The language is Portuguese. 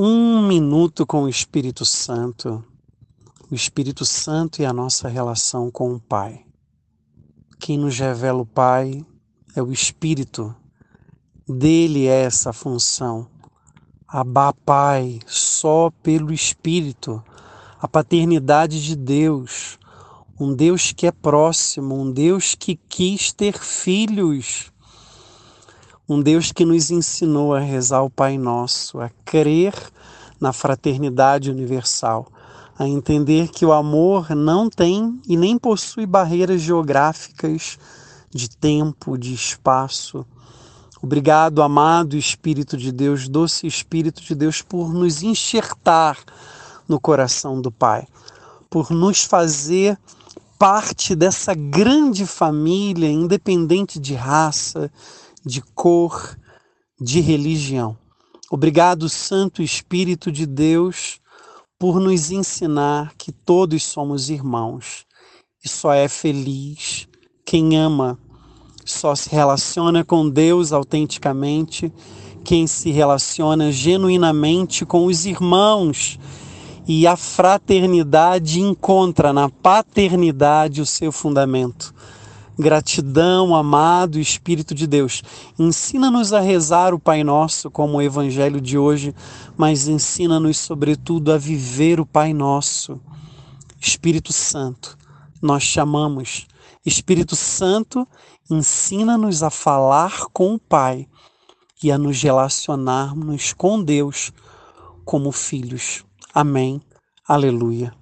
Um minuto com o Espírito Santo. O Espírito Santo e a nossa relação com o Pai. Quem nos revela o Pai é o Espírito. Dele é essa função. Abá Pai, só pelo Espírito, a paternidade de Deus, um Deus que é próximo, um Deus que quis ter filhos um Deus que nos ensinou a rezar o Pai Nosso, a crer na fraternidade universal, a entender que o amor não tem e nem possui barreiras geográficas de tempo, de espaço. Obrigado, amado Espírito de Deus, doce Espírito de Deus, por nos enxertar no coração do Pai, por nos fazer parte dessa grande família, independente de raça, de cor, de religião. Obrigado, Santo Espírito de Deus, por nos ensinar que todos somos irmãos e só é feliz quem ama, só se relaciona com Deus autenticamente, quem se relaciona genuinamente com os irmãos. E a fraternidade encontra na paternidade o seu fundamento. Gratidão, amado Espírito de Deus. Ensina-nos a rezar o Pai Nosso como o Evangelho de hoje, mas ensina-nos, sobretudo, a viver o Pai Nosso. Espírito Santo, nós chamamos. Espírito Santo, ensina-nos a falar com o Pai e a nos relacionarmos com Deus como filhos. Amém. Aleluia.